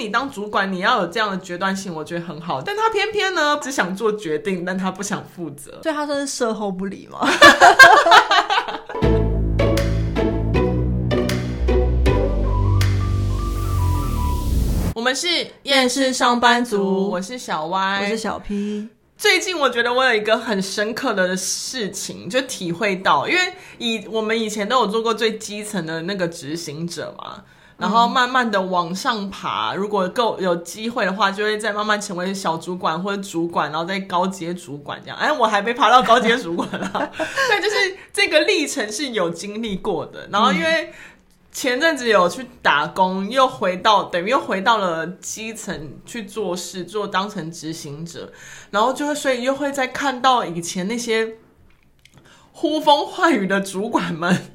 你当主管，你要有这样的决断性，我觉得很好。但他偏偏呢，只想做决定，但他不想负责，所以他算是售后不理吗？我们是厌世上班族，我是小歪我是小 P。最近我觉得我有一个很深刻的事情，就体会到，因为以我们以前都有做过最基层的那个执行者嘛，然后慢慢的往上爬，如果够有机会的话，就会再慢慢成为小主管或者主管，然后再高阶主管这样。哎，我还没爬到高阶主管了，对，就是这个历程是有经历过的，然后因为。前阵子有去打工，又回到等于又回到了基层去做事，做当成执行者，然后就会所以又会再看到以前那些呼风唤雨的主管们，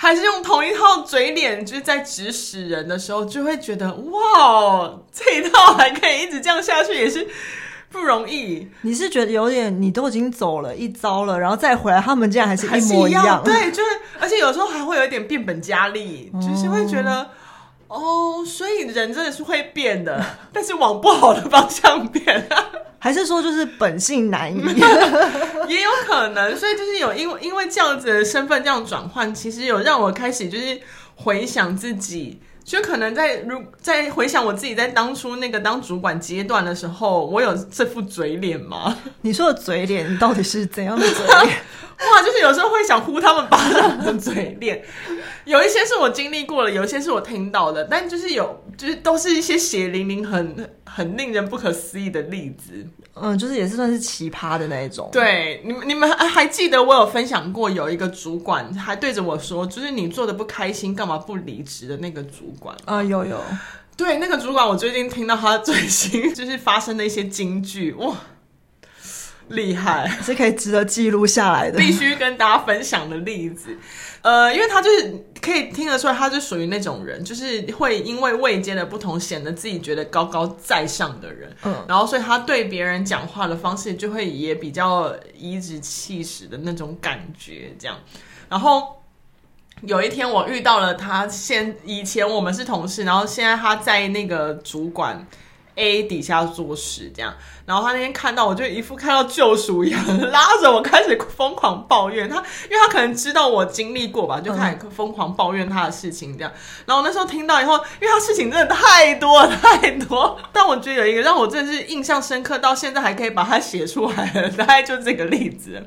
还是用同一套嘴脸，就是在指使人的时候，就会觉得哇，这一套还可以一直这样下去，也是。不容易，你是觉得有点，你都已经走了一遭了，然后再回来，他们竟然还是一模一样，对，就是，而且有时候还会有一点变本加厉，哦、就是会觉得，哦，所以人真的是会变的，但是往不好的方向变，还是说就是本性难移，也有可能，所以就是有因为因为这样子的身份这样转换，其实有让我开始就是回想自己。就可能在如在回想我自己在当初那个当主管阶段的时候，我有这副嘴脸吗？你说的嘴脸，你到底是怎样的嘴脸？哇，就是有时候会想呼他们巴掌的嘴脸。有一些是我经历过了，有一些是我听到的，但就是有，就是都是一些血淋淋、很很令人不可思议的例子。嗯，就是也是算是奇葩的那一种。对，你们你们还记得我有分享过，有一个主管还对着我说，就是你做的不开心，干嘛不离职的那个主管啊，有有。对，那个主管，我最近听到他最新 就是发生的一些金句，哇，厉害，是可以值得记录下来的，必须跟大家分享的例子。呃，因为他就是可以听得出来，他就属于那种人，就是会因为位阶的不同，显得自己觉得高高在上的人。嗯，然后所以他对别人讲话的方式就会也比较颐指气使的那种感觉，这样。然后有一天我遇到了他，现以前我们是同事，然后现在他在那个主管。A 底下做事这样，然后他那天看到我就一副看到救赎一样，拉着我开始疯狂抱怨他，因为他可能知道我经历过吧，就开始疯狂抱怨他的事情这样。然后那时候听到以后，因为他事情真的太多太多，但我觉得有一个让我真的是印象深刻，到现在还可以把它写出来了，大概就这个例子，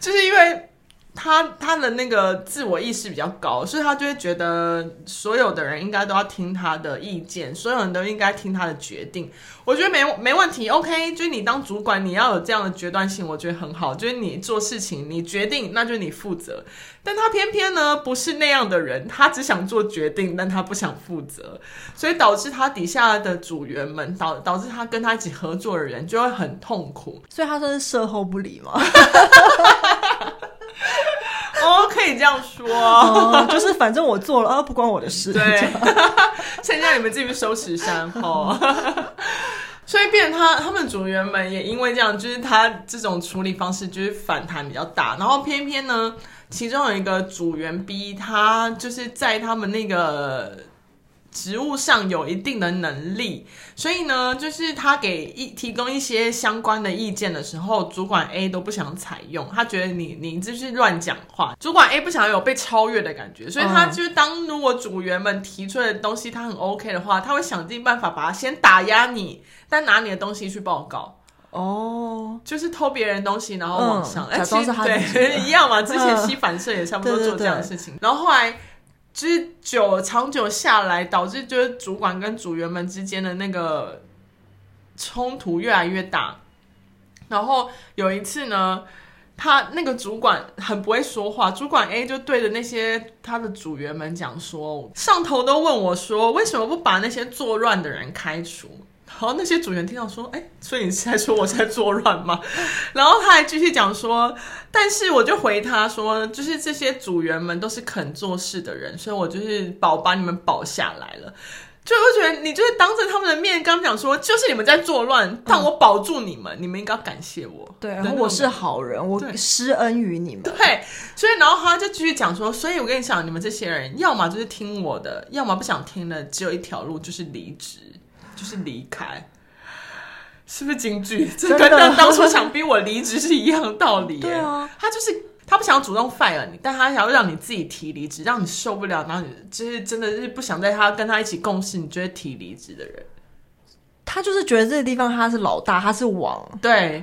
就是因为。他他的那个自我意识比较高，所以他就会觉得所有的人应该都要听他的意见，所有人都应该听他的决定。我觉得没没问题，OK，就是你当主管，你要有这样的决断性，我觉得很好。就是你做事情，你决定，那就是你负责。但他偏偏呢不是那样的人，他只想做决定，但他不想负责，所以导致他底下的组员们导导致他跟他一起合作的人就会很痛苦。所以他算是售后不理吗？哦，可以这样说，哦、就是反正我做了，啊，不关我的事。对，现在你们继续收拾山后。所以，变他他们组员们也因为这样，就是他这种处理方式就是反弹比较大。然后偏偏呢，其中有一个组员 B，他就是在他们那个。职务上有一定的能力，所以呢，就是他给一提供一些相关的意见的时候，主管 A 都不想采用，他觉得你你就是乱讲话。主管 A 不想有被超越的感觉，所以他就是当如果组员们提出来的东西他很 OK 的话，他会想尽办法把它先打压你，但拿你的东西去报告。哦，就是偷别人东西然后往上，哎、嗯，其实对一样嘛，之前吸反射也差不多做这样的事情，嗯、对对对，然后后来。就是久长久下来，导致就是主管跟组员们之间的那个冲突越来越大。然后有一次呢，他那个主管很不会说话，主管 A 就对着那些他的组员们讲说：“上头都问我说，为什么不把那些作乱的人开除？”然后那些组员听到说：“哎，所以你是在说我在作乱吗？” 然后他还继续讲说：“但是我就回他说，就是这些组员们都是肯做事的人，所以我就是保把你们保下来了。就我觉得你就是当着他们的面刚讲说，就是你们在作乱，但我保住你们，嗯、你们应该要感谢我。对，然后我是好人，我施恩于你们。对，所以然后他就继续讲说，所以我跟你讲，你们这些人要么就是听我的，要么不想听的，只有一条路，就是离职。”就是离开，是不是京剧？这跟当初想逼我离职是一样的道理。对啊，他就是他不想主动 fire 你，但他想要让你自己提离职，让你受不了，然后你就是真的是不想在他跟他一起共事，你就会提离职的人。他就是觉得这个地方他是老大，他是王。对。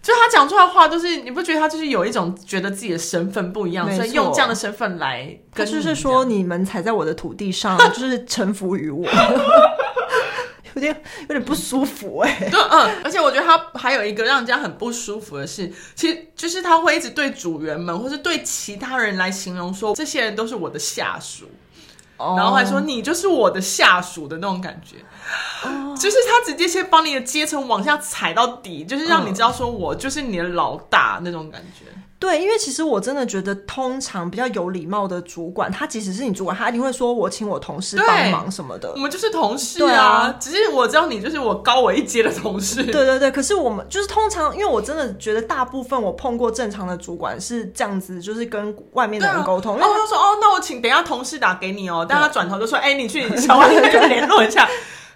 就他讲出来的话，都是你不觉得他就是有一种觉得自己的身份不一样，所以用这样的身份来跟，就是说你们踩在我的土地上，就是臣服于我，有点有点不舒服哎、欸。对，嗯，而且我觉得他还有一个让人家很不舒服的是，其实就是他会一直对组员们或是对其他人来形容说，这些人都是我的下属。然后还说你就是我的下属的那种感觉，oh. 就是他直接先把你的阶层往下踩到底，就是让你知道说我就是你的老大那种感觉。对，因为其实我真的觉得，通常比较有礼貌的主管，他即使是你主管，他一定会说我请我同事帮忙什么的。我们就是同事啊，啊，只是我知道你就是我高我一阶的同事。对对对，可是我们就是通常，因为我真的觉得大部分我碰过正常的主管是这样子，就是跟外面的人沟通。然后他说哦，那我请等一下同事打给你哦，但他转头就说，哎，你去小外面联络一下。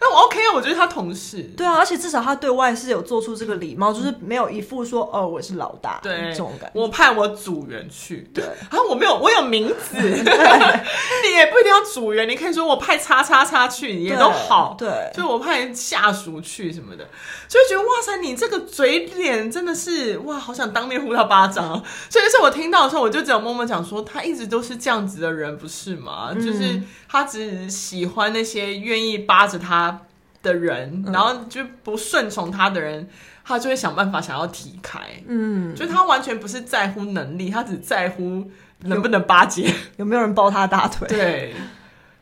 那我 OK 啊，我觉得他同事对啊，而且至少他对外是有做出这个礼貌，就是没有一副说哦我是老大对这种感觉。我派我组员去，对 啊，我没有我有名字，你也不一定要组员，你可以说我派叉叉叉去也都好，对，就我派下属去什么的，就会觉得哇塞，你这个嘴脸真的是哇，好想当面呼他巴掌。所以是我听到的时候，我就只有默默讲说，他一直都是这样子的人，不是吗？嗯、就是他只喜欢那些愿意扒着他。的人，然后就不顺从他的人，他就会想办法想要提开。嗯，就他完全不是在乎能力，他只在乎能不能巴结，有没有人抱他大腿。对，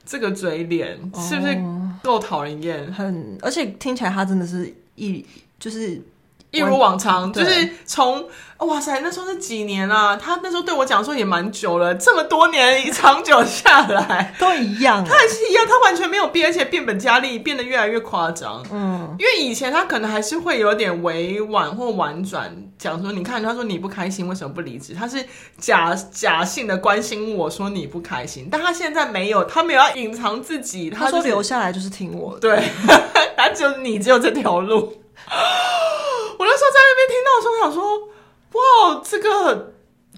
这个嘴脸是不是够讨人厌？很，而且听起来他真的是一就是。一如往常，就是从哇塞，那时候是几年啊？他那时候对我讲说也蛮久了，这么多年长久下来 都一样，他还是一样，他完全没有变，而且变本加厉，变得越来越夸张。嗯，因为以前他可能还是会有点委婉或婉转讲说，你看，他说你不开心，为什么不离职？他是假假性的关心我说你不开心，但他现在没有，他没有要隐藏自己，他、就是、说留下来就是听我的，对，他就你只有这条路。我那时候在那边听到的时候，我想说，哇，这个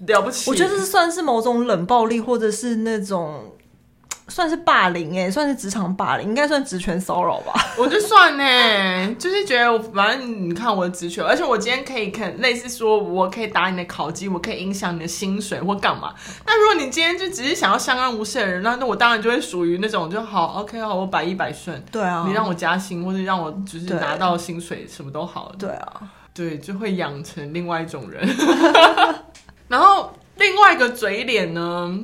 了不起！我觉得这算是某种冷暴力，或者是那种算是霸凌哎，算是职场霸凌，应该算职权骚扰吧？我就算呢，就是觉得反正你看我的职权，而且我今天可以肯类似说，我可以打你的考绩，我可以影响你的薪水或干嘛。那如果你今天就只是想要相安无事的人，那那我当然就会属于那种就好，OK 好，我百依百顺。对啊，你让我加薪，或者让我就是拿到薪水，什么都好。对啊。对，就会养成另外一种人。然后另外一个嘴脸呢，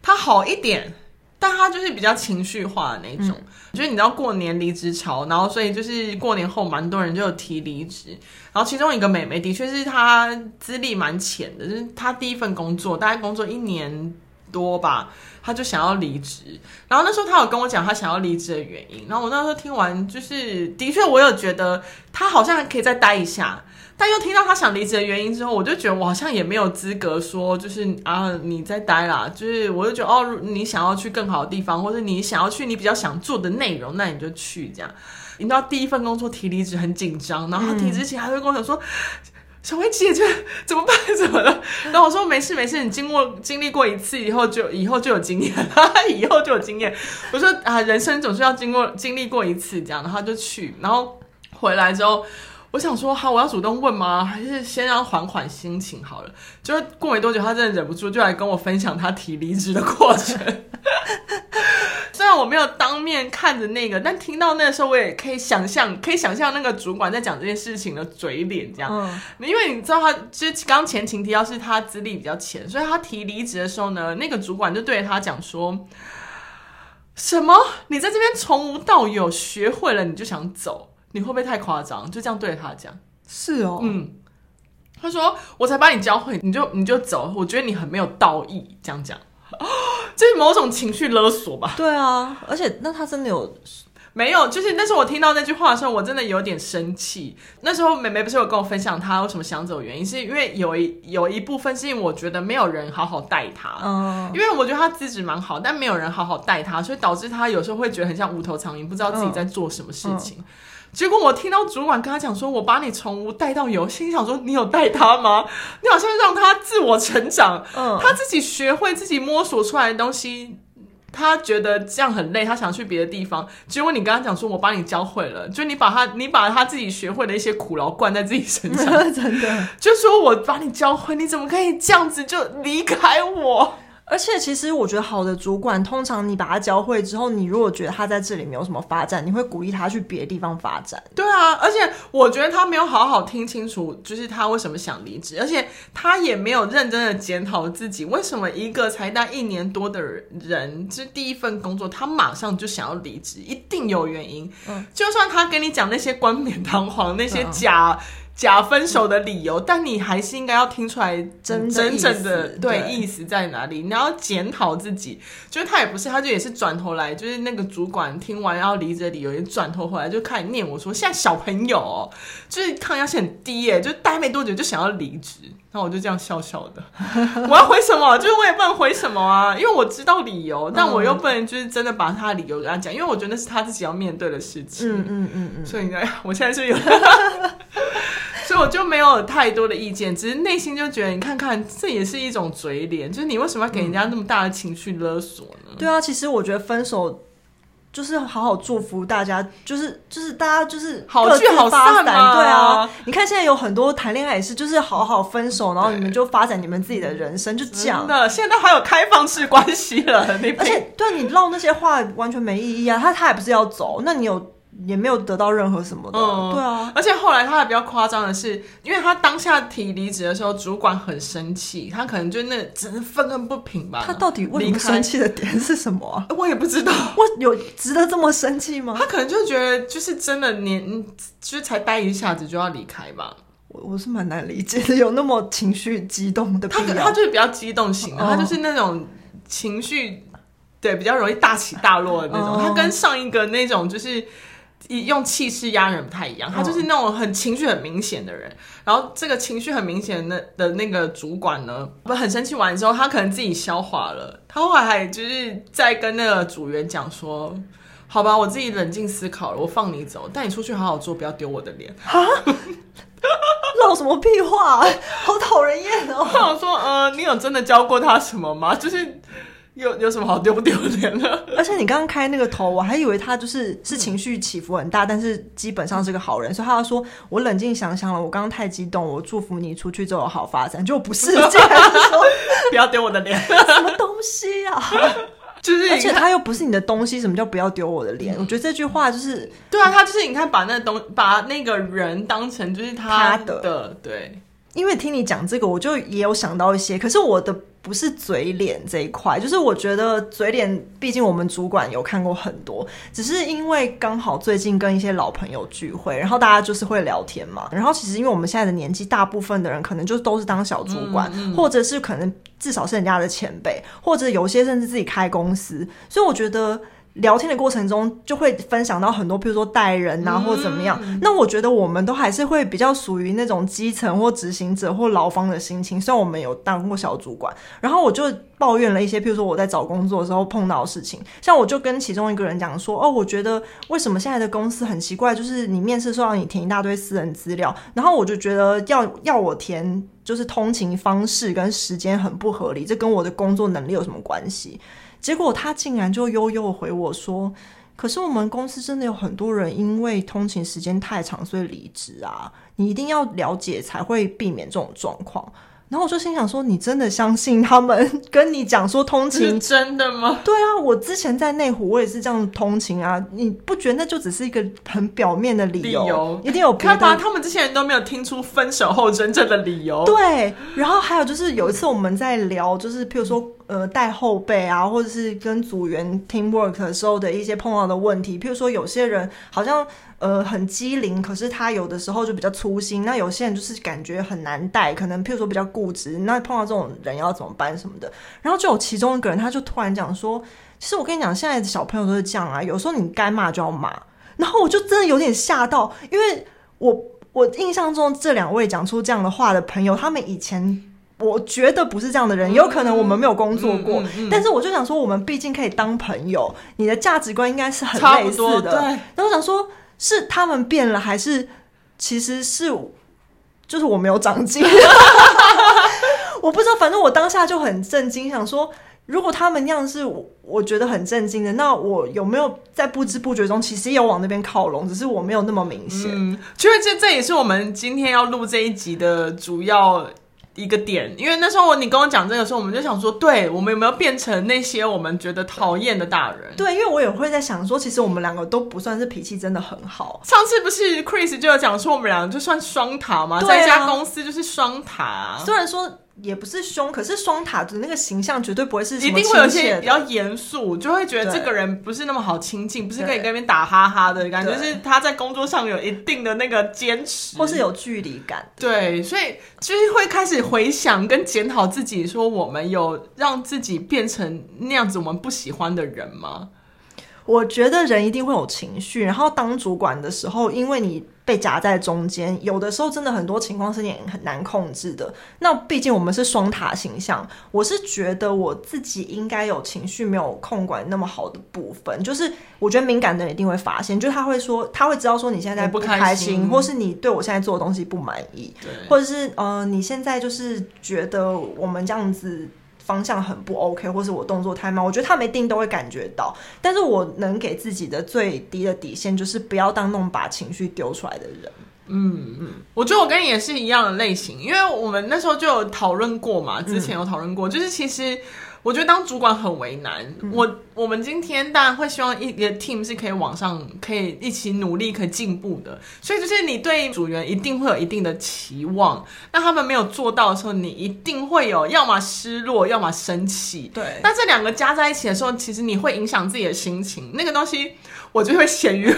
他好一点，但他就是比较情绪化的那种。嗯、就是你知道过年离职潮，然后所以就是过年后蛮多人就有提离职。然后其中一个妹妹的确是她资历蛮浅的，就是她第一份工作大概工作一年多吧。他就想要离职，然后那时候他有跟我讲他想要离职的原因，然后我那时候听完，就是的确我有觉得他好像还可以再待一下，但又听到他想离职的原因之后，我就觉得我好像也没有资格说，就是啊你再待啦，就是我就觉得哦，你想要去更好的地方，或者你想要去你比较想做的内容，那你就去这样。你知道第一份工作提离职很紧张，然后提之前还会跟我讲说。小薇姐姐怎么办？怎么了？然后我说没事没事，你经过经历过一次以后就以后就有经验了，以后就有经验。我说啊，人生总是要经过经历过一次这样，然后就去，然后回来之后，我想说好，我要主动问吗？还是先让缓缓心情好了？就是过没多久，他真的忍不住就来跟我分享他提离职的过程。虽然我没有当面看着那个，但听到那个时候，我也可以想象，可以想象那个主管在讲这件事情的嘴脸这样。嗯，因为你知道他，他就是刚前情提要是他资历比较浅，所以他提离职的时候呢，那个主管就对他讲说：“什么？你在这边从无到有学会了，你就想走？你会不会太夸张？”就这样对着他讲。是哦，嗯，他说：“我才把你教会，你就你就走？我觉得你很没有道义。”这样讲。这是某种情绪勒索吧？对啊，而且那他真的有没有，就是那时候我听到那句话的时候，我真的有点生气。那时候妹妹不是有跟我分享她为什么想走的原因，是因为有一有一部分是因为我觉得没有人好好带她，嗯，因为我觉得她资质蛮好，但没有人好好带她，所以导致她有时候会觉得很像无头苍蝇，不知道自己在做什么事情。嗯嗯、结果我听到主管跟他讲说：“我把你从无带到有。”心想说：“你有带他吗？你好像让他自我成长，嗯，他自己学会自己摸索出来的东西。”他觉得这样很累，他想去别的地方。结果你跟他讲说：“我帮你教会了。”就你把他，你把他自己学会的一些苦劳灌在自己身上，真的。就说我把你教会，你怎么可以这样子就离开我？而且，其实我觉得好的主管，通常你把他教会之后，你如果觉得他在这里没有什么发展，你会鼓励他去别的地方发展。对啊，而且我觉得他没有好好听清楚，就是他为什么想离职，而且他也没有认真的检讨自己，为什么一个才待一年多的人，就是第一份工作，他马上就想要离职，一定有原因。嗯，就算他跟你讲那些冠冕堂皇，那些假。假分手的理由，但你还是应该要听出来真真正的对意思在哪里。你要检讨自己，就是他也不是，他就也是转头来，就是那个主管听完要离职的理由，也转头回来就开始念我说，现在小朋友哦，就是抗压性很低耶，就待没多久就想要离职。然后我就这样笑笑的，我要回什么？就是我也不能回什么啊，因为我知道理由，但我又不能就是真的把他的理由跟他讲，因为我觉得那是他自己要面对的事情。嗯嗯嗯嗯，所以你看，我现在是有。所以我就没有太多的意见，只是内心就觉得，你看看，这也是一种嘴脸，就是你为什么要给人家那么大的情绪勒索呢？对啊，其实我觉得分手就是好好祝福大家，就是就是大家就是好聚好散嘛。对啊，你看现在有很多谈恋爱也是，就是好好分手，然后你们就发展你们自己的人生，就这样。真的，现在还有开放式关系了，你而且对你唠那些话完全没意义啊，他他也不是要走，那你有。也没有得到任何什么的，嗯，对啊。而且后来他还比较夸张的是，因为他当下提离职的时候，主管很生气，他可能就那只是愤恨不平吧。他到底为什么生气的点是什么啊？我也不知道，我有值得这么生气吗？他可能就觉得就是真的年，就是才待一下子就要离开吧。我我是蛮难理解的，有那么情绪激动的。他他就是比较激动型的，他就是那种情绪对比较容易大起大落的那种。他跟上一个那种就是。用气势压人不太一样，他就是那种很情绪很明显的人。然后这个情绪很明显的的那个主管呢，不很生气完之后，他可能自己消化了。他后来还就是在跟那个组员讲说：“好吧，我自己冷静思考了，我放你走，带你出去好好做，不要丢我的脸。”哈，闹什么屁话，好讨人厌哦！我想说，呃，你有真的教过他什么吗？就是。有有什么好丢不丢脸的？而且你刚刚开那个头，我还以为他就是是情绪起伏很大，嗯、但是基本上是个好人，所以他要说我冷静想想了，我刚刚太激动，我祝福你出去之后有好发展，就不是这样说，不要丢我的脸，什么东西啊？就是，而且他又不是你的东西，什么叫不要丢我的脸？嗯、我觉得这句话就是，对啊，他就是你看，把那个东把那个人当成就是他的，他的对。因为听你讲这个，我就也有想到一些，可是我的不是嘴脸这一块，就是我觉得嘴脸，毕竟我们主管有看过很多，只是因为刚好最近跟一些老朋友聚会，然后大家就是会聊天嘛，然后其实因为我们现在的年纪，大部分的人可能就都是当小主管，嗯嗯、或者是可能至少是人家的前辈，或者有些甚至自己开公司，所以我觉得。聊天的过程中，就会分享到很多，譬如说带人啊，或怎么样。嗯、那我觉得我们都还是会比较属于那种基层或执行者或劳方的心情。虽然我们有当过小主管，然后我就抱怨了一些，譬如说我在找工作的时候碰到的事情。像我就跟其中一个人讲说：“哦，我觉得为什么现在的公司很奇怪，就是你面试时候让你填一大堆私人资料，然后我就觉得要要我填，就是通勤方式跟时间很不合理，这跟我的工作能力有什么关系？”结果他竟然就悠悠回我说：“可是我们公司真的有很多人因为通勤时间太长，所以离职啊！你一定要了解才会避免这种状况。”然后我就心想说：“你真的相信他们跟你讲说通勤是真的吗？”对啊，我之前在内湖我也是这样通勤啊，你不觉得那就只是一个很表面的理由？理由一定有别的。看吧，他们这些人都没有听出分手后真正的理由。对，然后还有就是有一次我们在聊，就是譬如说。呃带后辈啊，或者是跟组员 teamwork 的时候的一些碰到的问题。譬如说，有些人好像呃很机灵，可是他有的时候就比较粗心。那有些人就是感觉很难带，可能譬如说比较固执。那碰到这种人要怎么办什么的？然后就有其中一个人，他就突然讲说：“其实我跟你讲，现在的小朋友都是这样啊，有时候你该骂就要骂。”然后我就真的有点吓到，因为我我印象中这两位讲出这样的话的朋友，他们以前我觉得不是这样的人，有可能我们没有工作过，嗯嗯嗯嗯、但是我就想说，我们毕竟可以当朋友，你的价值观应该是很类似的。对。然后我想说，是他们变了，还是其实是就是我没有长进？我不知道，反正我当下就很震惊，想说。如果他们那样是我，我觉得很震惊的，那我有没有在不知不觉中其实也有往那边靠拢，只是我没有那么明显。嗯，其实这这也是我们今天要录这一集的主要一个点，因为那时候你跟我讲这个时候，我们就想说，对，我们有没有变成那些我们觉得讨厌的大人？对，因为我也会在想说，其实我们两个都不算是脾气真的很好。上次不是 Chris 就有讲说，我们两个就算双塔嘛？在一家公司就是双塔，虽然说。也不是凶，可是双塔的那个形象绝对不会是一定会有些比较严肃，就会觉得这个人不是那么好亲近，不是可以跟别人打哈哈的感觉，就是他在工作上有一定的那个坚持，或是有距离感。对，所以就是会开始回想跟检讨自己，说我们有让自己变成那样子我们不喜欢的人吗？我觉得人一定会有情绪，然后当主管的时候，因为你被夹在中间，有的时候真的很多情况是你很难控制的。那毕竟我们是双塔形象，我是觉得我自己应该有情绪没有控管那么好的部分，就是我觉得敏感的人一定会发现，就是他会说，他会知道说你现在不开心，或是你对我现在做的东西不满意，或者是呃你现在就是觉得我们这样子。方向很不 OK，或是我动作太慢，我觉得他们一定都会感觉到。但是我能给自己的最低的底线，就是不要当那种把情绪丢出来的人。嗯嗯，我觉得我跟你也是一样的类型，因为我们那时候就有讨论过嘛，之前有讨论过，就是其实。我觉得当主管很为难。嗯、我我们今天当然会希望一个 team 是可以往上，可以一起努力，可以进步的。所以就是你对组员一定会有一定的期望，那他们没有做到的时候，你一定会有要么失落，要么生气。对，那这两个加在一起的时候，其实你会影响自己的心情。那个东西，我就会显于。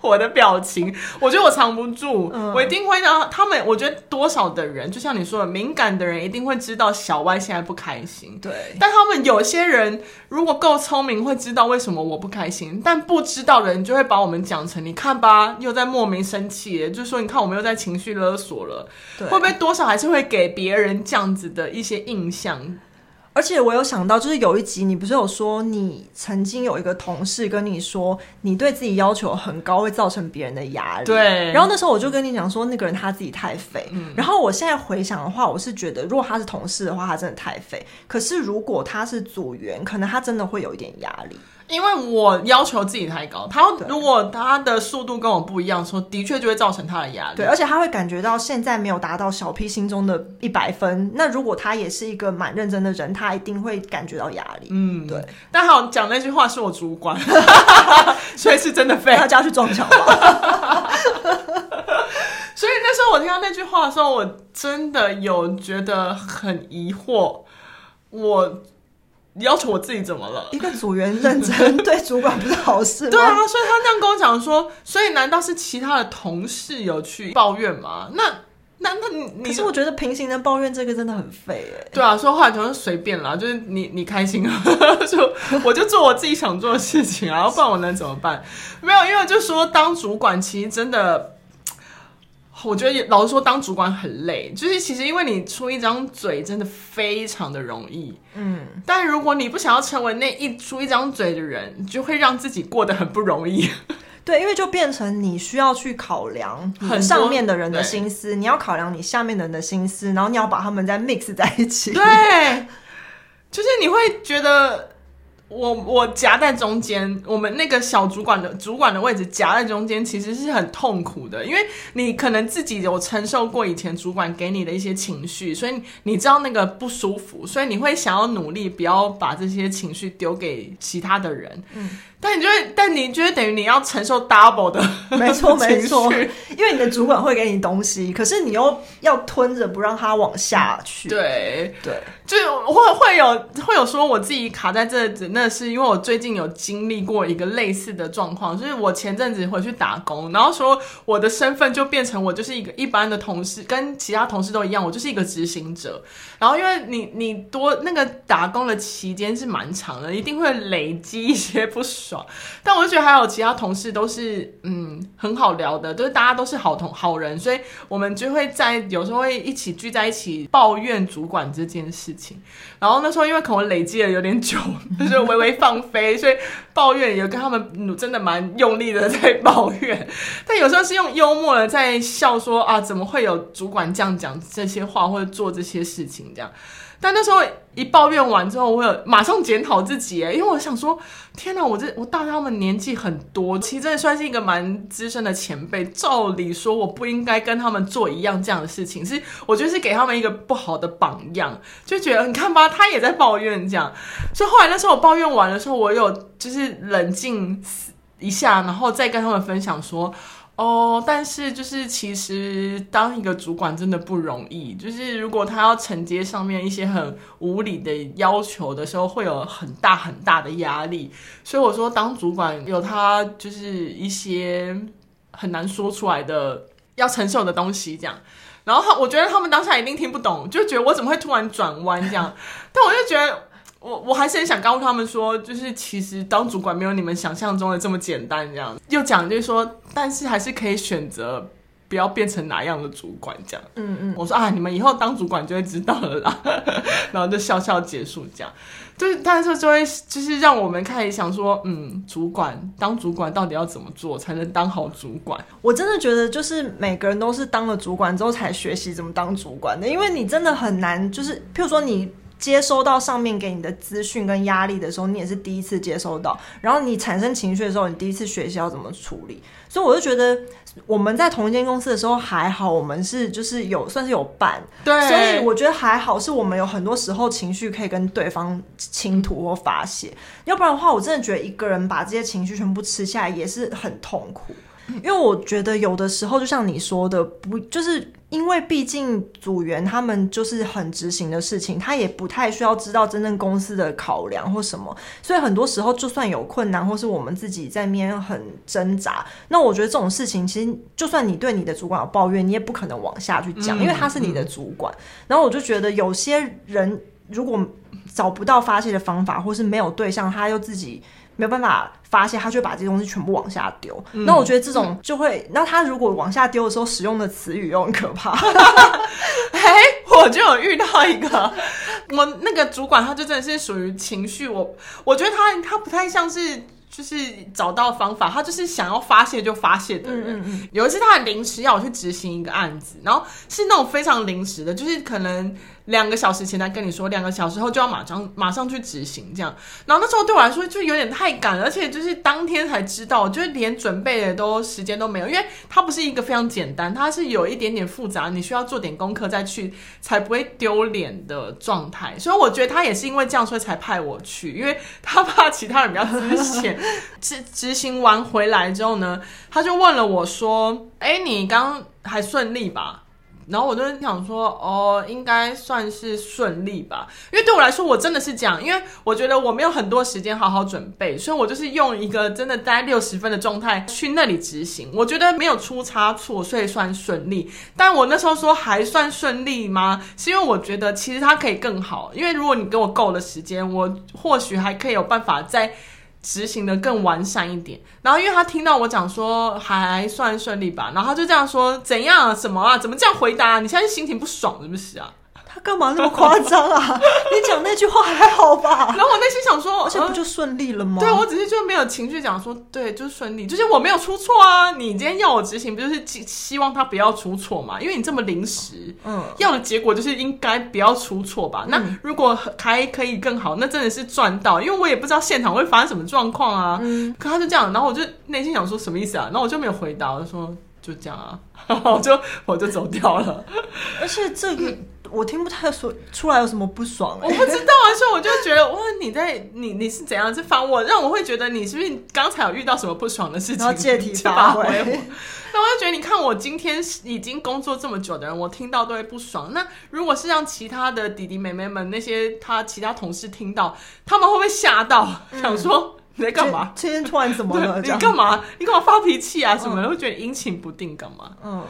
我的表情，我觉得我藏不住，嗯、我一定会让他们。我觉得多少的人，就像你说的，敏感的人一定会知道小歪现在不开心。对，但他们有些人如果够聪明，会知道为什么我不开心。但不知道的人就会把我们讲成，你看吧，又在莫名生气，就是说，你看我们又在情绪勒索了。对，会不会多少还是会给别人这样子的一些印象？而且我有想到，就是有一集你不是有说，你曾经有一个同事跟你说，你对自己要求很高，会造成别人的压力。对。然后那时候我就跟你讲说，那个人他自己太肥。嗯。然后我现在回想的话，我是觉得，如果他是同事的话，他真的太肥。可是如果他是组员，可能他真的会有一点压力。因为我要求自己太高，他如果他的速度跟我不一样，说的确就会造成他的压力。对，而且他会感觉到现在没有达到小 P 心中的一百分。那如果他也是一个蛮认真的人，他一定会感觉到压力。嗯，对。但好讲那句话是我主管，所以是真的废，他就要去撞墙吧。所以那时候我听到那句话的时候，我真的有觉得很疑惑。我。要求我自己怎么了？一个组员认真 对主管不是好事吗？对啊，所以他这样跟我讲说，所以难道是其他的同事有去抱怨吗？那那那你你，可是我觉得平行的抱怨这个真的很废哎。对啊，说话就是随便啦，就是你你开心啊，就我就做我自己想做的事情啊，然后不然我能怎么办？没有，因为就说当主管其实真的。我觉得老实说，当主管很累，就是其实因为你出一张嘴真的非常的容易，嗯，但如果你不想要成为那一出一张嘴的人，就会让自己过得很不容易。对，因为就变成你需要去考量很上面的人的心思，你要考量你下面的人的心思，然后你要把他们再 mix 在一起。对，就是你会觉得。我我夹在中间，我们那个小主管的主管的位置夹在中间，其实是很痛苦的，因为你可能自己有承受过以前主管给你的一些情绪，所以你知道那个不舒服，所以你会想要努力，不要把这些情绪丢给其他的人。嗯，但你就会，但你觉得等于你要承受 double 的，没错 没错，因为你的主管会给你东西，可是你又要吞着不让它往下去。对对，就会会有会有说我自己卡在这，那是因为我最近有经历过一个类似的状况，就是我前阵子回去打工，然后说我的身份就变成我就是一个一般的同事，跟其他同事都一样，我就是一个执行者。然后因为你你多那个打工的期间是蛮长的，一定会累积一些不爽。但我就觉得还有其他同事都是嗯很好聊的，就是大家都是好同好人，所以我们就会在有时候会一起聚在一起抱怨主管这件事然后那时候因为可能累积了有点久，就是微微放飞，所以抱怨也跟他们真的蛮用力的在抱怨。但有时候是用幽默的在笑说啊，怎么会有主管这样讲这些话或者做这些事情这样。但那时候一抱怨完之后，我有马上检讨自己，因为我想说，天哪，我这我大他们年纪很多，其实真的算是一个蛮资深的前辈。照理说，我不应该跟他们做一样这样的事情，是我觉得是给他们一个不好的榜样，就觉得你看吧，他也在抱怨这样。所以后来那时候我抱怨完的时候，我有就是冷静一下，然后再跟他们分享说。哦但是就是其实当一个主管真的不容易，就是如果他要承接上面一些很无理的要求的时候，会有很大很大的压力。所以我说，当主管有他就是一些很难说出来的要承受的东西，这样。然后他我觉得他们当下一定听不懂，就觉得我怎么会突然转弯这样。但我就觉得。我我还是很想告诉他们说，就是其实当主管没有你们想象中的这么简单，这样又讲就是说，但是还是可以选择不要变成哪样的主管这样。嗯嗯，我说啊，你们以后当主管就会知道了啦，然后就笑笑结束这样。就是但是就会就是让我们开始想说，嗯，主管当主管到底要怎么做才能当好主管？我真的觉得就是每个人都是当了主管之后才学习怎么当主管的，因为你真的很难，就是譬如说你。接收到上面给你的资讯跟压力的时候，你也是第一次接收到。然后你产生情绪的时候，你第一次学习要怎么处理。所以我就觉得我们在同一间公司的时候还好，我们是就是有算是有伴。对，所以我觉得还好，是我们有很多时候情绪可以跟对方倾吐或发泄。要不然的话，我真的觉得一个人把这些情绪全部吃下来也是很痛苦。因为我觉得有的时候，就像你说的，不就是因为毕竟组员他们就是很执行的事情，他也不太需要知道真正公司的考量或什么，所以很多时候就算有困难，或是我们自己在面很挣扎，那我觉得这种事情其实就算你对你的主管有抱怨，你也不可能往下去讲，因为他是你的主管。然后我就觉得有些人如果找不到发泄的方法，或是没有对象，他又自己。没有办法发现，他就会把这些东西全部往下丢。嗯、那我觉得这种就会，嗯、那他如果往下丢的时候使用的词语又很可怕。哎，我就有遇到一个，我那个主管，他就真的是属于情绪，我我觉得他他不太像是。就是找到方法，他就是想要发泄就发泄的人。嗯嗯嗯，有一次他很临时要我去执行一个案子，然后是那种非常临时的，就是可能两个小时前才跟你说，两个小时后就要马上马上去执行这样。然后那时候对我来说就有点太赶了，而且就是当天才知道，就是连准备的都时间都没有，因为它不是一个非常简单，它是有一点点复杂，你需要做点功课再去，才不会丢脸的状态。所以我觉得他也是因为这样，所以才派我去，因为他怕其他人比较危险。执执行完回来之后呢，他就问了我说：“哎，你刚还顺利吧？”然后我就想说：“哦，应该算是顺利吧。”因为对我来说，我真的是这样，因为我觉得我没有很多时间好好准备，所以我就是用一个真的待六十分的状态去那里执行。我觉得没有出差错，所以算顺利。但我那时候说还算顺利吗？是因为我觉得其实它可以更好。因为如果你给我够的时间，我或许还可以有办法在。执行的更完善一点，然后因为他听到我讲说还算顺利吧，然后他就这样说，怎样？什么啊？怎么这样回答？你现在心情不爽是不是啊？他干嘛那么夸张啊？你讲那句话还好吧？然后我内心想说，而且不就顺利了吗？对，我只是就没有情绪讲说，对，就是顺利，就是我没有出错啊。你今天要我执行，不就是希望他不要出错嘛？因为你这么临时，嗯，要的结果就是应该不要出错吧？嗯、那如果还可以更好，那真的是赚到，因为我也不知道现场会发生什么状况啊。嗯，可他就这样，然后我就内心想说什么意思啊？然后我就没有回答，我就说就这样啊，然 后我就我就走掉了。而且这个。我听不太说出来有什么不爽、欸。我不知道啊，所以我就觉得哇，你在你你是怎样？这反我让我会觉得你是不是刚才有遇到什么不爽的事情？然后借题发挥。那我就觉得，你看我今天已经工作这么久的人，我听到都会不爽。那如果是让其他的弟弟妹妹们，那些他其他同事听到，他们会不会吓到，嗯、想说？你在干嘛？今天突然怎么了？你干嘛？你干嘛发脾气啊？什么？会觉得阴晴不定干嘛？嗯，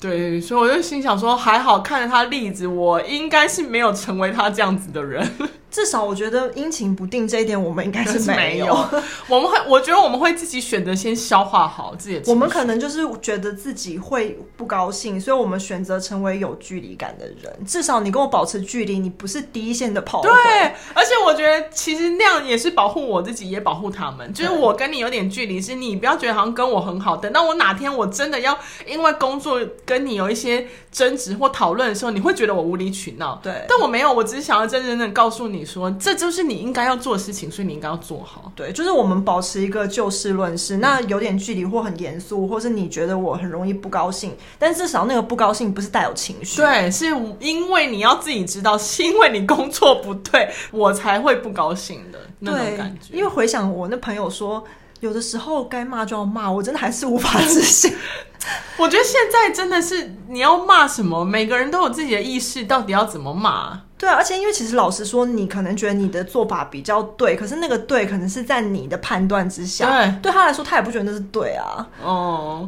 对，所以我就心想说，还好看着他例子，我应该是没有成为他这样子的人。至少我觉得阴晴不定这一点，我们应该是 没有。我们会，我觉得我们会自己选择先消化好自己的。我们可能就是觉得自己会不高兴，所以我们选择成为有距离感的人。至少你跟我保持距离，你不是第一线的炮灰。对，而且我觉得其实那样也是保护我自己，也保护他们。就是我跟你有点距离，是你不要觉得好像跟我很好。等到我哪天我真的要因为工作跟你有一些争执或讨论的时候，你会觉得我无理取闹。对，但我没有，我只是想要真真正正告诉你。你说这就是你应该要做的事情，所以你应该要做好。对，就是我们保持一个就事论事，嗯、那有点距离或很严肃，或是你觉得我很容易不高兴，但至少那个不高兴不是带有情绪。对，是因为你要自己知道，是因为你工作不对，我才会不高兴的那种感觉。因为回想我那朋友说，有的时候该骂就要骂，我真的还是无法置信。我觉得现在真的是你要骂什么，每个人都有自己的意识，到底要怎么骂？对啊，而且因为其实老实说，你可能觉得你的做法比较对，可是那个对可能是在你的判断之下。对，对他来说，他也不觉得那是对啊。哦，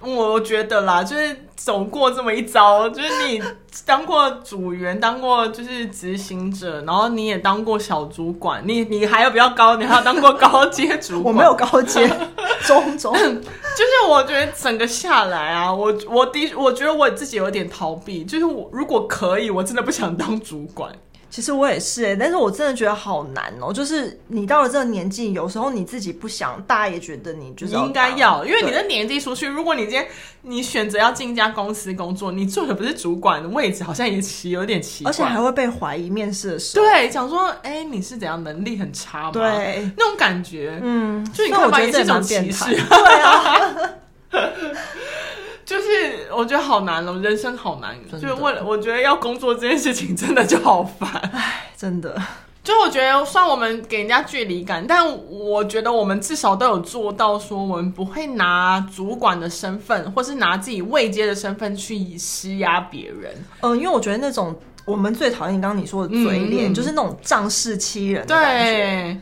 我觉得啦，就是。走过这么一遭，就是你当过组员，当过就是执行者，然后你也当过小主管，你你还有比较高，你还要当过高阶主管。我没有高阶，中中。就是我觉得整个下来啊，我我的我觉得我自己有点逃避，就是我如果可以，我真的不想当主管。其实我也是哎、欸，但是我真的觉得好难哦、喔。就是你到了这个年纪，有时候你自己不想，大家也觉得你就是应该要，因为你的年纪出去。如果你今天你选择要进一家公司工作，你坐的不是主管的位置，好像也奇有点奇怪，而且还会被怀疑面试的时候。对，想说哎、欸，你是怎样能力很差吗？对，那种感觉，嗯，就你看吧，也是一种歧视。对啊。就是我觉得好难了，人生好难。就是为了我觉得要工作这件事情真的就好烦，唉，真的。就我觉得，算我们给人家距离感，但我觉得我们至少都有做到，说我们不会拿主管的身份，或是拿自己未接的身份去施压别人。嗯，因为我觉得那种我们最讨厌刚刚你说的嘴脸，嗯、就是那种仗势欺人的感觉。对。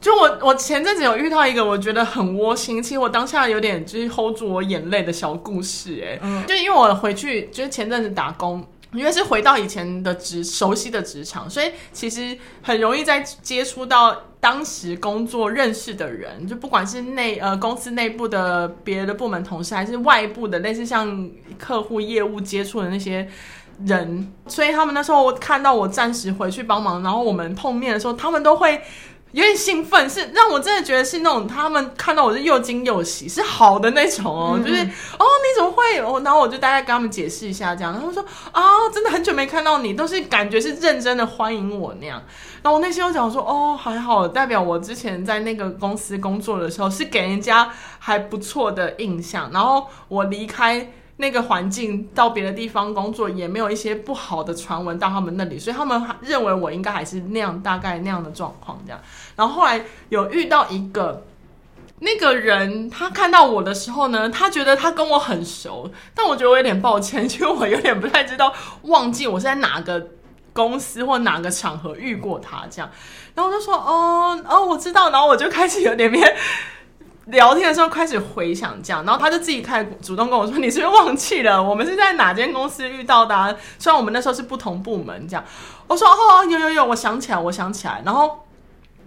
就我，我前阵子有遇到一个我觉得很窝心，其实我当下有点就是 hold 住我眼泪的小故事，哎，嗯，就因为我回去就是前阵子打工，因为是回到以前的职熟悉的职场，所以其实很容易在接触到当时工作认识的人，就不管是内呃公司内部的别的部门同事，还是外部的类似像客户业务接触的那些人，所以他们那时候我看到我暂时回去帮忙，然后我们碰面的时候，他们都会。有点兴奋，是让我真的觉得是那种他们看到我是又惊又喜，是好的那种哦，就是哦你怎么会？然后我就大概跟他们解释一下这样，他们说啊、哦、真的很久没看到你，都是感觉是认真的欢迎我那样。然后我内心又讲说哦还好，代表我之前在那个公司工作的时候是给人家还不错的印象，然后我离开。那个环境到别的地方工作也没有一些不好的传闻到他们那里，所以他们认为我应该还是那样，大概那样的状况这样。然后后来有遇到一个那个人，他看到我的时候呢，他觉得他跟我很熟，但我觉得我有点抱歉，因为我有点不太知道，忘记我是在哪个公司或哪个场合遇过他这样。然后我就说哦哦，我知道，然后我就开始有点变。聊天的时候开始回想这样，然后他就自己开始主动跟我说：“你是不是忘记了我们是在哪间公司遇到的啊？虽然我们那时候是不同部门这样。”我说：“哦，有有有，我想起来，我想起来。”然后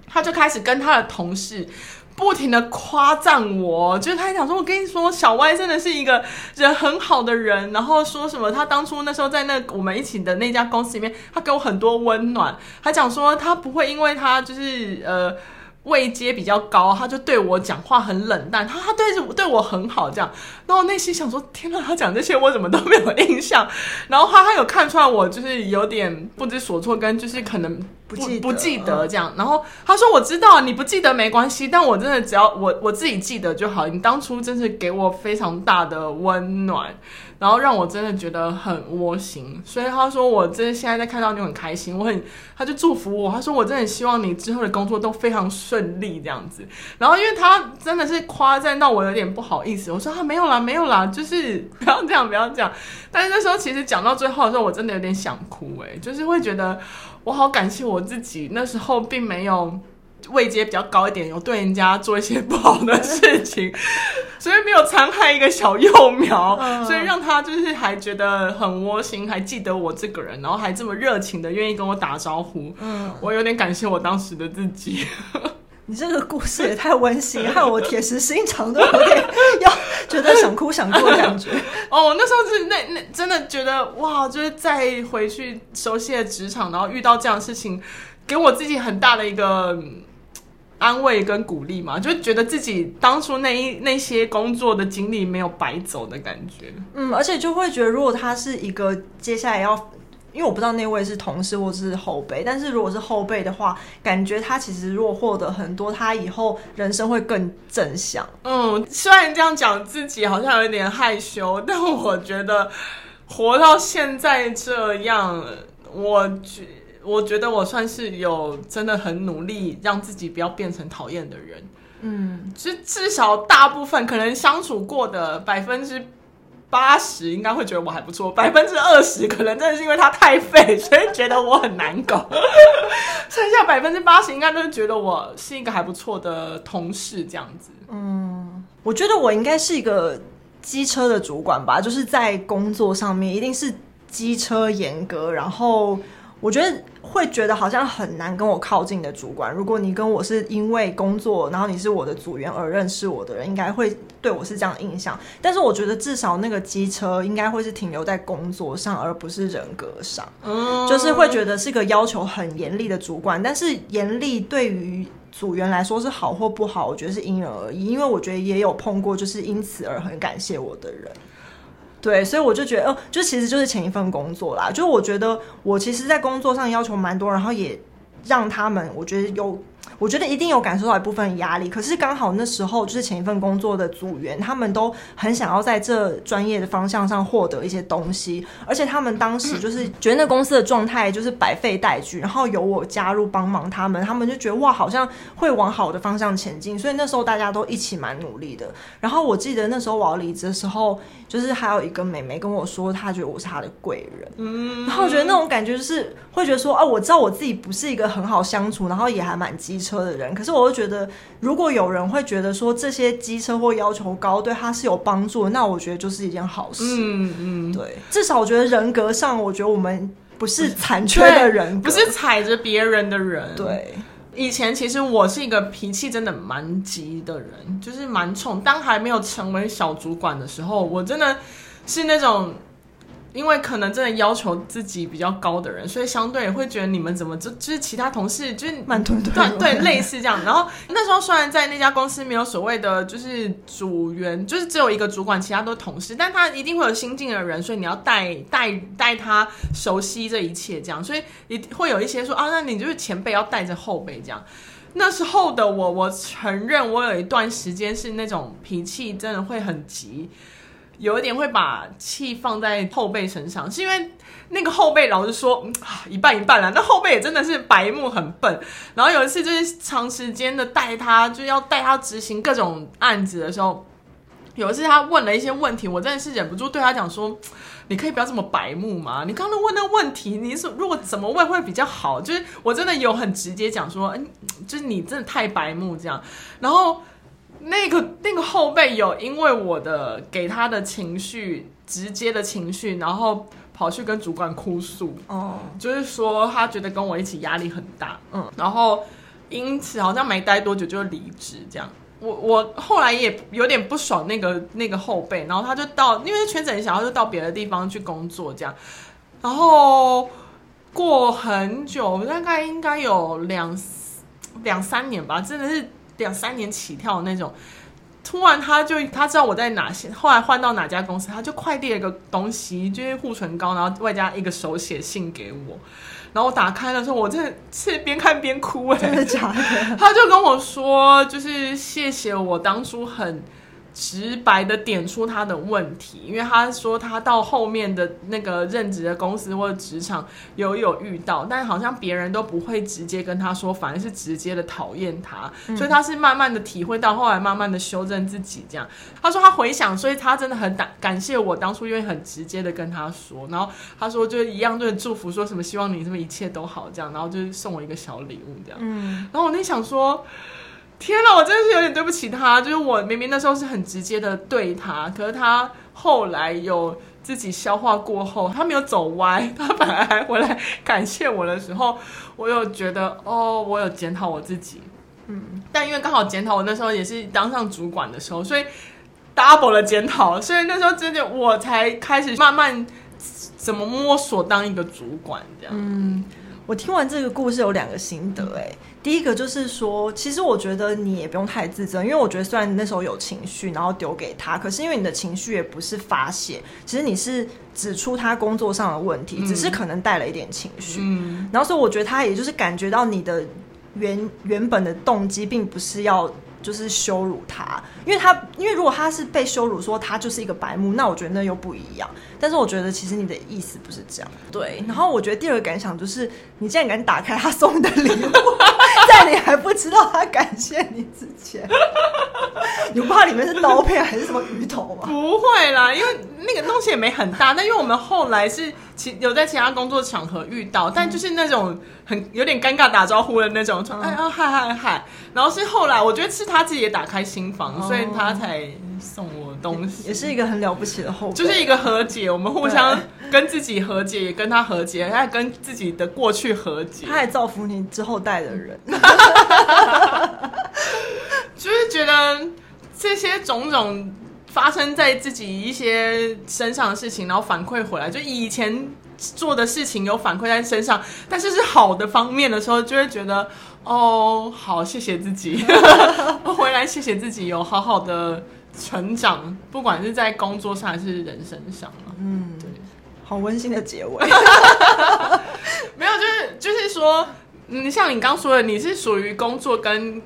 他就开始跟他的同事不停的夸赞我，就是他讲说：“我跟你说，小歪真的是一个人很好的人。”然后说什么他当初那时候在那我们一起的那家公司里面，他给我很多温暖。他讲说他不会因为他就是呃。位阶比较高，他就对我讲话很冷淡，他他对着对我很好这样，然后我内心想说，天哪，他讲这些我怎么都没有印象，然后他他有看出来我就是有点不知所措，跟就是可能不记不记得这样。然后他说：“我知道你不记得没关系，但我真的只要我我自己记得就好。你当初真是给我非常大的温暖。”然后让我真的觉得很窝心，所以他说我真的现在在看到你很开心，我很，他就祝福我，他说我真的很希望你之后的工作都非常顺利这样子。然后因为他真的是夸赞到我有点不好意思，我说他、啊、没有啦，没有啦，就是不要这样，不要这样。但是那时候其实讲到最后的时候，我真的有点想哭、欸，诶，就是会觉得我好感谢我自己，那时候并没有。位阶比较高一点，有对人家做一些不好的事情，所以没有残害一个小幼苗，嗯、所以让他就是还觉得很窝心，还记得我这个人，然后还这么热情的愿意跟我打招呼。嗯，我有点感谢我当时的自己。你这个故事也太温馨，害我铁石心肠都有点要觉得想哭想哭的感觉。哦，那时候是那那真的觉得哇，就是再回去熟悉的职场，然后遇到这样的事情，给我自己很大的一个。安慰跟鼓励嘛，就觉得自己当初那一那些工作的经历没有白走的感觉。嗯，而且就会觉得，如果他是一个接下来要，因为我不知道那位是同事或是后辈，但是如果是后辈的话，感觉他其实如果获得很多，他以后人生会更正向。嗯，虽然这样讲自己好像有点害羞，但我觉得活到现在这样，我觉。我觉得我算是有真的很努力，让自己不要变成讨厌的人。嗯，至至少大部分可能相处过的百分之八十，应该会觉得我还不错。百分之二十可能真的是因为他太废，所以觉得我很难搞。剩下百分之八十应该都是觉得我是一个还不错的同事这样子。嗯，我觉得我应该是一个机车的主管吧，就是在工作上面一定是机车严格，然后。我觉得会觉得好像很难跟我靠近的主管，如果你跟我是因为工作，然后你是我的组员而认识我的人，应该会对我是这样的印象。但是我觉得至少那个机车应该会是停留在工作上，而不是人格上。嗯，就是会觉得是个要求很严厉的主管。但是严厉对于组员来说是好或不好，我觉得是因人而异。因为我觉得也有碰过，就是因此而很感谢我的人。对，所以我就觉得，哦，就其实就是前一份工作啦。就我觉得，我其实，在工作上要求蛮多，然后也让他们，我觉得有。我觉得一定有感受到一部分压力，可是刚好那时候就是前一份工作的组员，他们都很想要在这专业的方向上获得一些东西，而且他们当时就是觉得那公司的状态就是百废待举，然后有我加入帮忙他们，他们就觉得哇，好像会往好的方向前进，所以那时候大家都一起蛮努力的。然后我记得那时候我要离职的时候，就是还有一个妹妹跟我说，她觉得我是她的贵人，嗯，然后我觉得那种感觉就是会觉得说，哦，我知道我自己不是一个很好相处，然后也还蛮机车。车的人，可是我会觉得，如果有人会觉得说这些机车或要求高对他是有帮助，那我觉得就是一件好事。嗯嗯，对，至少我觉得人格上，我觉得我们不是残缺的人，不是踩着别人的人。对，以前其实我是一个脾气真的蛮急的人，就是蛮冲。当还没有成为小主管的时候，我真的是那种。因为可能真的要求自己比较高的人，所以相对也会觉得你们怎么就就是其他同事就是慢吞吞，对，对，类似这样。然后那时候虽然在那家公司没有所谓的就是组员，就是只有一个主管，其他都是同事，但他一定会有新进的人，所以你要带带带他熟悉这一切，这样，所以也会有一些说啊，那你就是前辈要带着后辈这样。那时候的我，我承认我有一段时间是那种脾气真的会很急。有一点会把气放在后辈身上，是因为那个后辈老是说，嗯，一半一半啦。那后辈也真的是白目很笨。然后有一次就是长时间的带他，就要带他执行各种案子的时候，有一次他问了一些问题，我真的是忍不住对他讲说：“你可以不要这么白目吗？你刚刚问那个问题，你是如果怎么问会比较好？就是我真的有很直接讲说，嗯，就是你真的太白目这样。”然后。那个那个后辈有因为我的给他的情绪直接的情绪，然后跑去跟主管哭诉，哦，就是说他觉得跟我一起压力很大，嗯，然后因此好像没待多久就离职这样。我我后来也有点不爽那个那个后辈，然后他就到因为圈子很小，他就到别的地方去工作这样。然后过很久，大概应该有两两三年吧，真的是。两三年起跳的那种，突然他就他知道我在哪些，后来换到哪家公司，他就快递了一个东西，就是护唇膏，然后外加一个手写信给我，然后我打开的时候，我真的是边看边哭哎、欸，真的假的？他就跟我说，就是谢谢我当初很。直白的点出他的问题，因为他说他到后面的那个任职的公司或者职场有有遇到，但好像别人都不会直接跟他说，反而是直接的讨厌他，嗯、所以他是慢慢的体会到，后来慢慢的修正自己这样。他说他回想，所以他真的很感感谢我当初因为很直接的跟他说，然后他说就一样就是祝福，说什么希望你这么一切都好这样，然后就是送我一个小礼物这样。嗯，然后我那想说。天哪，我真的是有点对不起他。就是我明明那时候是很直接的对他，可是他后来有自己消化过后，他没有走歪，他反而还回来感谢我的时候，我有觉得哦，我有检讨我自己。嗯，但因为刚好检讨我那时候也是当上主管的时候，所以 double 的检讨，所以那时候真的我才开始慢慢怎么摸索当一个主管这样。嗯。我听完这个故事有两个心得，哎，第一个就是说，其实我觉得你也不用太自责，因为我觉得虽然你那时候有情绪，然后丢给他，可是因为你的情绪也不是发泄，其实你是指出他工作上的问题，只是可能带了一点情绪，嗯，然后所以我觉得他也就是感觉到你的原原本的动机并不是要。就是羞辱他，因为他因为如果他是被羞辱说他就是一个白目，那我觉得那又不一样。但是我觉得其实你的意思不是这样。对，然后我觉得第二个感想就是，你竟然敢打开他送的礼物，在你还不知道他感谢你之前，你不怕里面是刀片还是什么鱼头吗？不会啦，因为那个东西也没很大。但因为我们后来是其有在其他工作场合遇到，但就是那种很有点尴尬打招呼的那种，哎呀嗨嗨嗨，然后是后来我觉得是他自己也打开心房，所以他才送我东西，也是一个很了不起的后辈，就是一个和解，我们互相跟自己和解，也跟他和解，他还跟自己的过去和解，他也造福你之后带的人，就是觉得这些种种发生在自己一些身上的事情，然后反馈回来，就以前做的事情有反馈在身上，但是是好的方面的时候，就会觉得。哦，好，谢谢自己，回来谢谢自己有好好的成长，不管是在工作上还是人生上。嗯，对，好温馨的结尾。没有，就是就是说，嗯，像你刚说的，你是属于工作跟。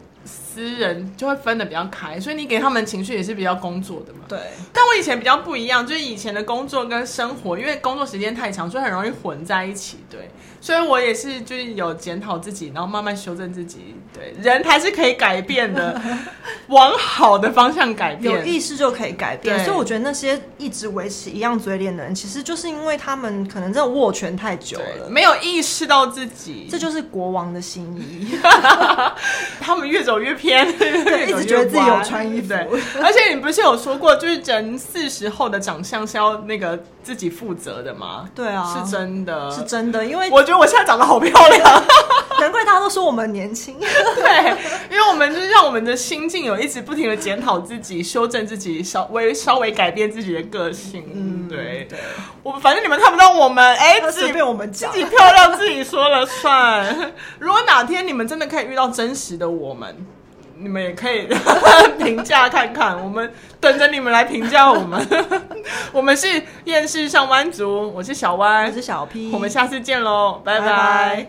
私人就会分的比较开，所以你给他们情绪也是比较工作的嘛。对。但我以前比较不一样，就是以前的工作跟生活，因为工作时间太长，所以很容易混在一起。对。所以我也是就是有检讨自己，然后慢慢修正自己。对。人还是可以改变的，往好的方向改变。有意识就可以改变。所以我觉得那些一直维持一样嘴脸的人，其实就是因为他们可能真的握拳太久了，没有意识到自己。这就是国王的心意。他们越走越偏。天，一直觉得自己有穿衣服，而且你不是有说过，就是人四十后的长相是要那个自己负责的吗？对啊，是真的，是真的，因为我觉得我现在长得好漂亮，难怪大家都说我们年轻。对，因为我们就是让我们的心境有一直不停的检讨自己、修正自己、稍微稍微改变自己的个性。嗯，对，对，我们反正你们看不到我们，哎，自己被我们讲，自己漂亮自己说了算。如果哪天你们真的可以遇到真实的我们。你们也可以 评价看看，我们等着你们来评价我们。我们是厌世上班族，我是小歪，我是小 P，我们下次见喽，拜拜。拜拜。